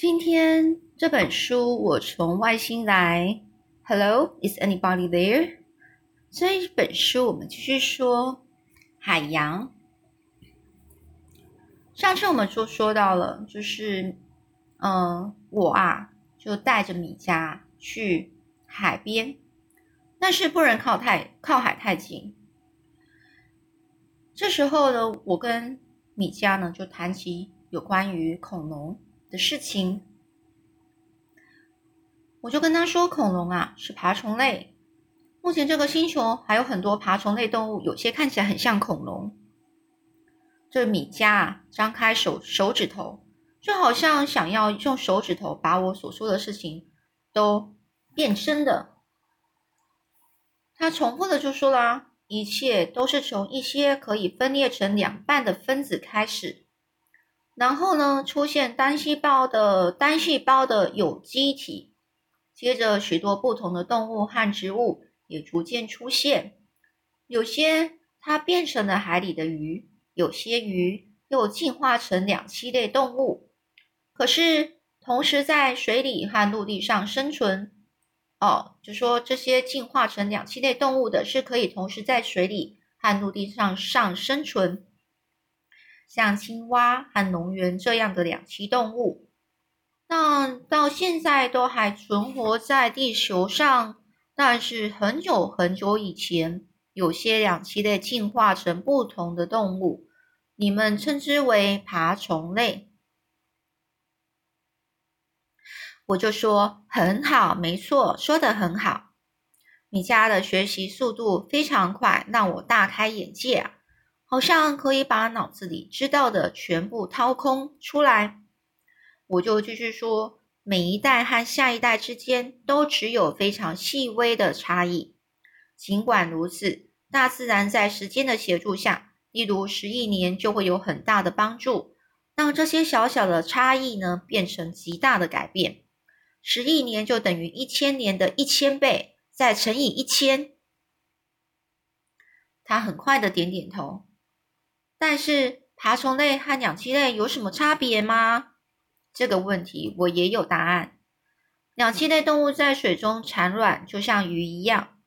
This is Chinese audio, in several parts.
今天这本书我从外星来，Hello, is anybody there？这一本书我们继续说海洋。上次我们就说到了，就是嗯，我啊就带着米迦去海边，但是不能靠太靠海太近。这时候呢，我跟米迦呢就谈起有关于恐龙。的事情，我就跟他说：“恐龙啊，是爬虫类。目前这个星球还有很多爬虫类动物，有些看起来很像恐龙。”这米迦啊，张开手手指头，就好像想要用手指头把我所说的事情都变真的。他重复的就说啦：“一切都是从一些可以分裂成两半的分子开始。”然后呢，出现单细胞的单细胞的有机体，接着许多不同的动物和植物也逐渐出现。有些它变成了海里的鱼，有些鱼又进化成两栖类动物。可是同时在水里和陆地上生存。哦，就说这些进化成两栖类动物的是可以同时在水里和陆地上上生存。像青蛙和龙螈这样的两栖动物，那到现在都还存活在地球上。但是很久很久以前，有些两栖类进化成不同的动物，你们称之为爬虫类。我就说很好，没错，说的很好。米家的学习速度非常快，让我大开眼界啊！好像可以把脑子里知道的全部掏空出来，我就继续说，每一代和下一代之间都只有非常细微的差异。尽管如此，大自然在时间的协助下，例如十亿年就会有很大的帮助，让这些小小的差异呢变成极大的改变。十亿年就等于一千年的一千倍，再乘以一千。他很快的点点头。但是爬虫类和两栖类有什么差别吗？这个问题我也有答案。两栖类动物在水中产卵，就像鱼一样；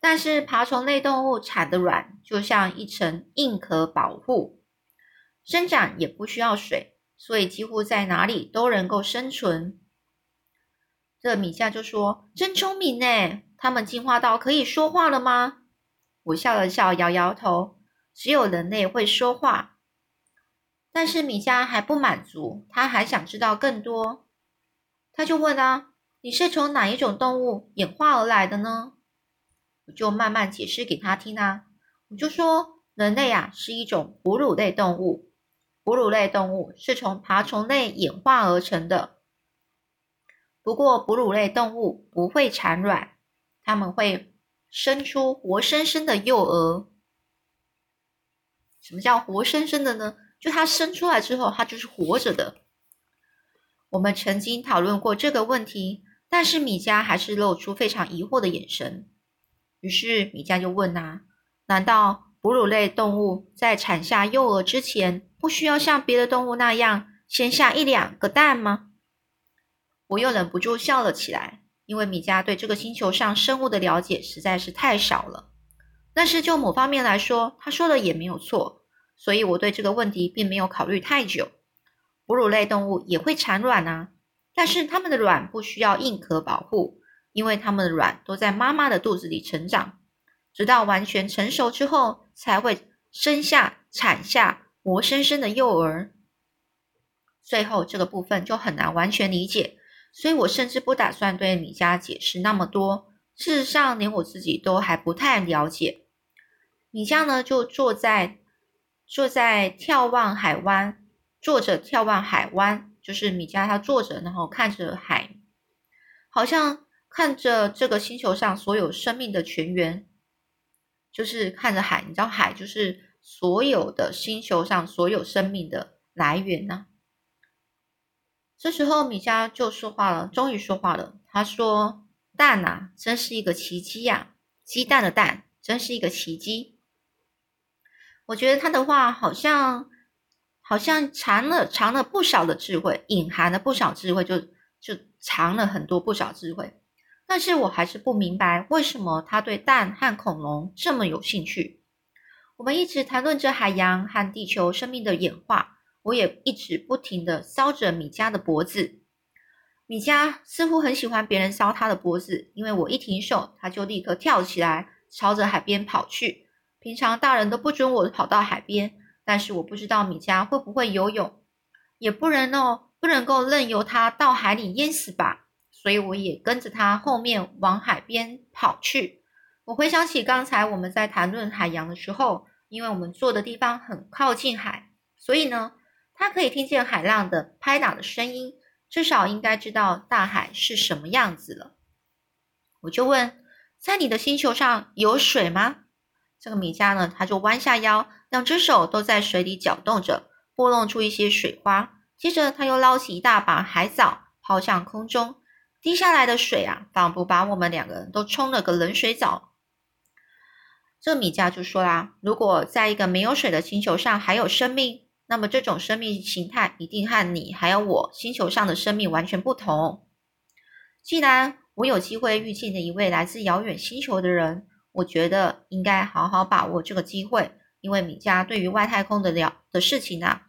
但是爬虫类动物产的卵就像一层硬壳保护，生长也不需要水，所以几乎在哪里都能够生存。这米夏就说：“真聪明呢！他们进化到可以说话了吗？”我笑了笑，摇摇头。只有人类会说话，但是米迦还不满足，他还想知道更多。他就问啊：“你是从哪一种动物演化而来的呢？”我就慢慢解释给他听啊。我就说，人类啊是一种哺乳类动物，哺乳类动物是从爬虫类演化而成的。不过，哺乳类动物不会产卵，它们会生出活生生的幼儿。什么叫活生生的呢？就它生出来之后，它就是活着的。我们曾经讨论过这个问题，但是米迦还是露出非常疑惑的眼神。于是米迦就问啊：“难道哺乳类动物在产下幼儿之前，不需要像别的动物那样先下一两个蛋吗？”我又忍不住笑了起来，因为米迦对这个星球上生物的了解实在是太少了。但是就某方面来说，他说的也没有错，所以我对这个问题并没有考虑太久。哺乳类动物也会产卵啊，但是它们的卵不需要硬壳保护，因为它们的卵都在妈妈的肚子里成长，直到完全成熟之后才会生下、产下活生生的幼儿。最后这个部分就很难完全理解，所以我甚至不打算对米迦解释那么多。事实上，连我自己都还不太了解。米迦呢，就坐在坐在眺望海湾，坐着眺望海湾，就是米迦他坐着，然后看着海，好像看着这个星球上所有生命的泉源，就是看着海。你知道，海就是所有的星球上所有生命的来源呢。这时候，米迦就说话了，终于说话了。他说。蛋呐，真是一个奇迹呀！鸡蛋的蛋，真是一个奇迹。我觉得他的话好像好像藏了藏了不少的智慧，隐含了不少智慧，就就藏了很多不少智慧。但是我还是不明白，为什么他对蛋和恐龙这么有兴趣。我们一直谈论着海洋和地球生命的演化，我也一直不停的搔着米迦的脖子。米迦似乎很喜欢别人搔他的脖子，因为我一停手，他就立刻跳起来，朝着海边跑去。平常大人都不准我跑到海边，但是我不知道米迦会不会游泳，也不能哦，不能够任由他到海里淹死吧。所以我也跟着他后面往海边跑去。我回想起刚才我们在谈论海洋的时候，因为我们坐的地方很靠近海，所以呢，他可以听见海浪的拍打的声音。至少应该知道大海是什么样子了。我就问，在你的星球上有水吗？这个米迦呢，他就弯下腰，两只手都在水里搅动着，拨弄出一些水花。接着他又捞起一大把海藻，抛向空中，滴下来的水啊，仿佛把我们两个人都冲了个冷水澡。这米迦就说啦：“如果在一个没有水的星球上还有生命。”那么这种生命形态一定和你还有我星球上的生命完全不同。既然我有机会遇见了一位来自遥远星球的人，我觉得应该好好把握这个机会。因为米迦对于外太空的了的事情啊，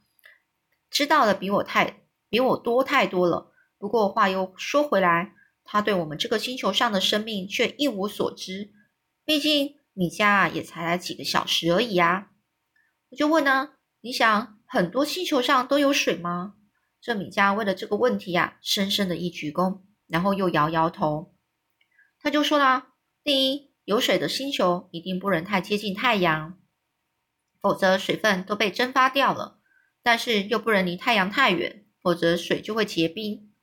知道的比我太比我多太多了。不过话又说回来，他对我们这个星球上的生命却一无所知。毕竟米迦啊也才来几个小时而已啊。我就问呢，你想？很多星球上都有水吗？这米迦为了这个问题呀，深深的一鞠躬，然后又摇摇头。他就说啦：第一，有水的星球一定不能太接近太阳，否则水分都被蒸发掉了；但是又不能离太阳太远，否则水就会结冰。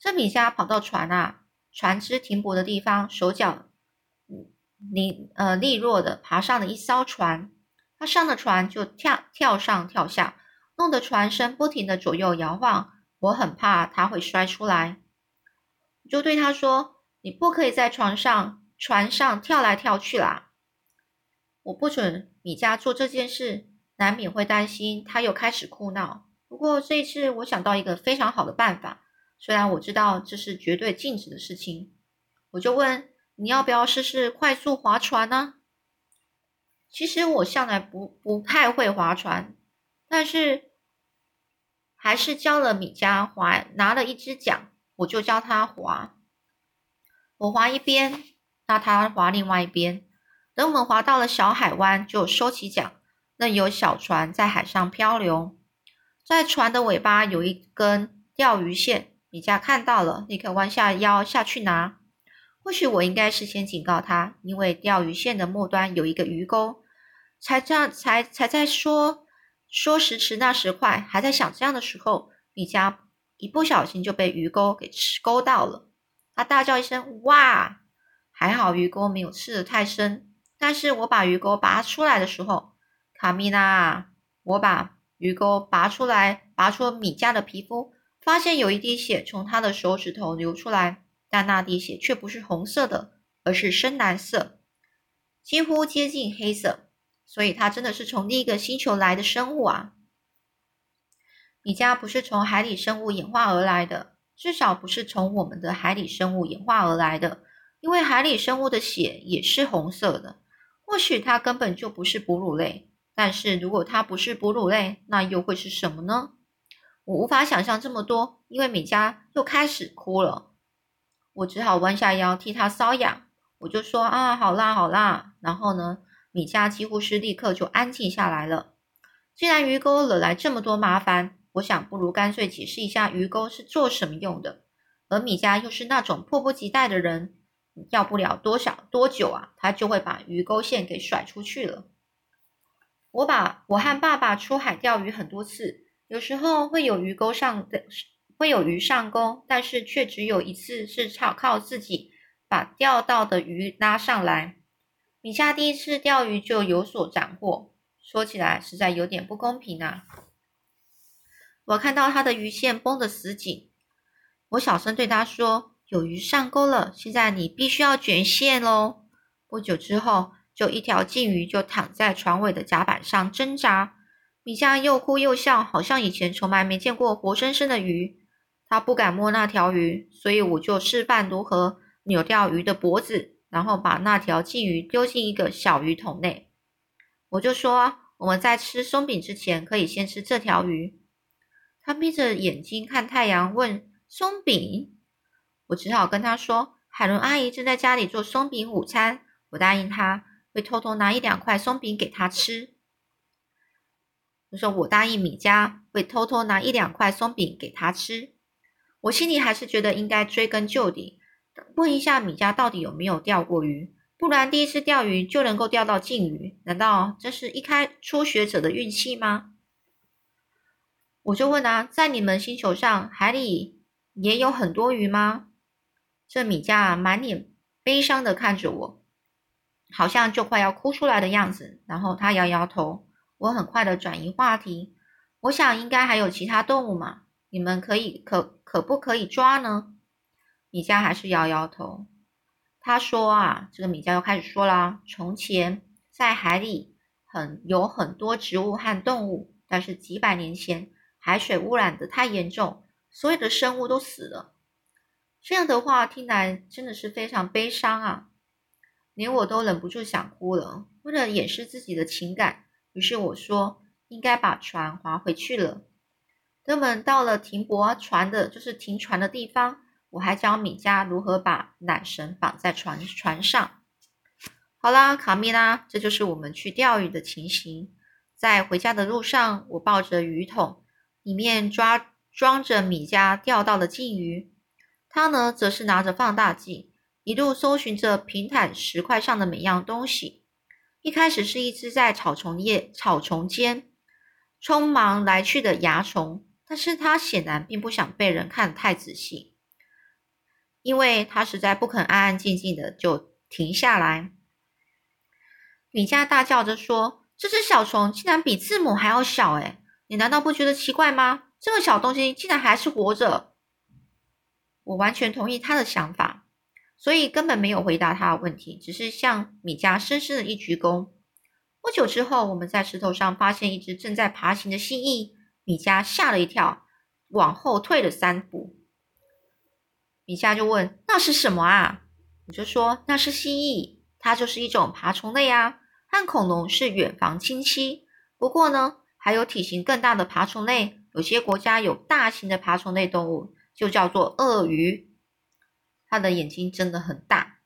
这米迦跑到船啊，船只停泊的地方，手脚利呃利落的爬上了一艘船。他上了船就跳跳上跳下。弄得船身不停的左右摇晃，我很怕他会摔出来，就对他说：“你不可以在船上船上跳来跳去啦！”我不准米迦做这件事，难免会担心他又开始哭闹。不过这一次，我想到一个非常好的办法，虽然我知道这是绝对禁止的事情，我就问：“你要不要试试快速划船呢？”其实我向来不不太会划船，但是。还是教了米迦划，拿了一只桨，我就教他划。我划一边，那他划另外一边。等我们划到了小海湾，就收起桨，任由小船在海上漂流。在船的尾巴有一根钓鱼线，米迦看到了，立刻弯下腰下去拿。或许我应该事先警告他，因为钓鱼线的末端有一个鱼钩，才这样才才在说。说时迟，那时快，还在想这样的时候，米迦一不小心就被鱼钩给吃勾到了。他大叫一声：“哇！”还好鱼钩没有刺得太深。但是我把鱼钩拔出来的时候，卡米拉，我把鱼钩拔出来，拔出米迦的皮肤，发现有一滴血从他的手指头流出来，但那滴血却不是红色的，而是深蓝色，几乎接近黑色。所以，它真的是从另一个星球来的生物啊！米迦不是从海里生物演化而来的，至少不是从我们的海里生物演化而来的。因为海里生物的血也是红色的。或许它根本就不是哺乳类，但是如果它不是哺乳类，那又会是什么呢？我无法想象这么多，因为米迦又开始哭了。我只好弯下腰替他搔痒。我就说啊，好啦好啦，然后呢？米迦几乎是立刻就安静下来了。既然鱼钩惹来这么多麻烦，我想不如干脆解释一下鱼钩是做什么用的。而米迦又是那种迫不及待的人，要不了多少多久啊，他就会把鱼钩线给甩出去了。我把我和爸爸出海钓鱼很多次，有时候会有鱼钩上的会有鱼上钩，但是却只有一次是靠靠自己把钓到的鱼拉上来。米夏第一次钓鱼就有所斩获，说起来实在有点不公平啊！我看到他的鱼线绷得死紧，我小声对他说：“有鱼上钩了，现在你必须要卷线喽。”不久之后，就一条鲫鱼就躺在船尾的甲板上挣扎。米夏又哭又笑，好像以前从来没见过活生生的鱼。他不敢摸那条鱼，所以我就示范如何扭掉鱼的脖子，然后把那条鲫鱼丢进一个小鱼桶内。我就说，我们在吃松饼之前，可以先吃这条鱼。他眯着眼睛看太阳，问：“松饼？”我只好跟他说：“海伦阿姨正在家里做松饼午餐。”我答应他会偷偷拿一两块松饼给他吃。我说：“我答应米迦会偷偷拿一两块松饼给他吃。”我心里还是觉得应该追根究底，问一下米迦到底有没有钓过鱼，不然第一次钓鱼就能够钓到鲫鱼，难道这是一开初学者的运气吗？我就问啊，在你们星球上海里也有很多鱼吗？这米迦满脸悲伤的看着我，好像就快要哭出来的样子，然后他摇摇头。我很快的转移话题，我想应该还有其他动物嘛。你们可以可可不可以抓呢？米迦还是摇摇头。他说啊，这个米迦又开始说啦：从前在海里很有很多植物和动物，但是几百年前海水污染的太严重，所有的生物都死了。这样的话听来真的是非常悲伤啊，连我都忍不住想哭了。为了掩饰自己的情感，于是我说应该把船划回去了。等我们到了停泊船的，就是停船的地方，我还教米迦如何把缆绳绑在船船上。好啦，卡米拉，这就是我们去钓鱼的情形。在回家的路上，我抱着鱼桶，里面抓装着米迦钓到的鲫鱼，他呢则是拿着放大镜，一路搜寻着平坦石块上的每样东西。一开始是一只在草丛叶草丛间匆忙来去的蚜虫。但是他显然并不想被人看太仔细，因为他实在不肯安安静静的就停下来。米迦大叫着说：“这只小虫竟然比字母还要小！哎，你难道不觉得奇怪吗？这个小东西竟然还是活着！”我完全同意他的想法，所以根本没有回答他的问题，只是向米迦深深的一鞠躬。不久之后，我们在石头上发现一只正在爬行的蜥蜴。米迦吓了一跳，往后退了三步。米迦就问：“那是什么啊？”我就说：“那是蜥蜴，它就是一种爬虫类啊，和恐龙是远房亲戚。不过呢，还有体型更大的爬虫类，有些国家有大型的爬虫类动物，就叫做鳄鱼。它的眼睛真的很大。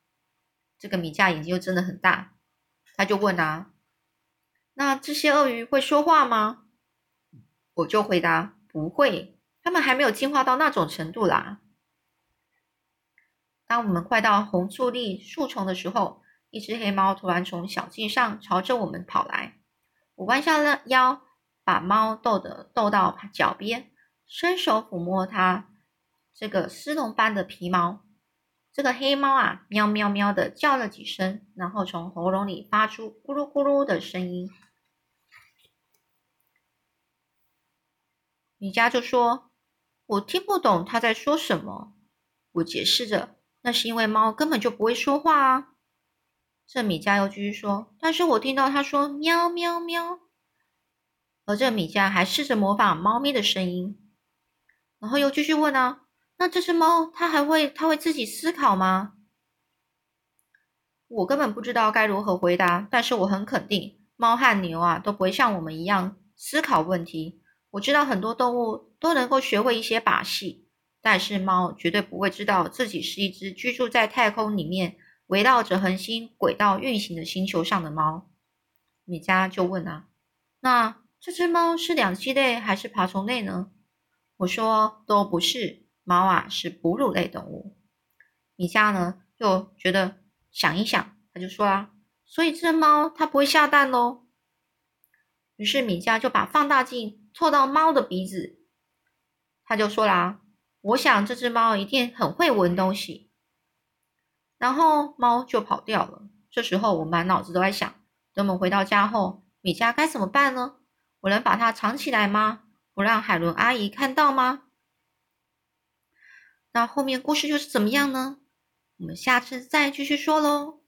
这个米迦眼睛又真的很大，他就问啊：那这些鳄鱼会说话吗？”我就回答不会，他们还没有进化到那种程度啦。当我们快到红树立树丛的时候，一只黑猫突然从小径上朝着我们跑来。我弯下了腰，把猫逗得逗到脚边，伸手抚摸它这个丝绒般的皮毛。这个黑猫啊，喵喵喵的叫了几声，然后从喉咙里发出咕噜咕噜的声音。米迦就说：“我听不懂他在说什么。”我解释着：“那是因为猫根本就不会说话啊。”这米迦又继续说：“但是我听到他说喵喵喵。”而这米迦还试着模仿猫咪的声音，然后又继续问啊：“那这只猫它还会它会自己思考吗？”我根本不知道该如何回答，但是我很肯定，猫和牛啊都不会像我们一样思考问题。我知道很多动物都能够学会一些把戏，但是猫绝对不会知道自己是一只居住在太空里面围绕着恒星轨道运行的星球上的猫。米迦就问啊，那这只猫是两栖类还是爬虫类呢？我说都不是，猫啊是哺乳类动物。米迦呢就觉得想一想，他就说啊，所以这猫它不会下蛋喽。于是米迦就把放大镜。凑到猫的鼻子，他就说啦：“我想这只猫一定很会闻东西。”然后猫就跑掉了。这时候我满脑子都在想：等我们回到家后，米迦该怎么办呢？我能把它藏起来吗？不让海伦阿姨看到吗？那后面故事又是怎么样呢？我们下次再继续说喽。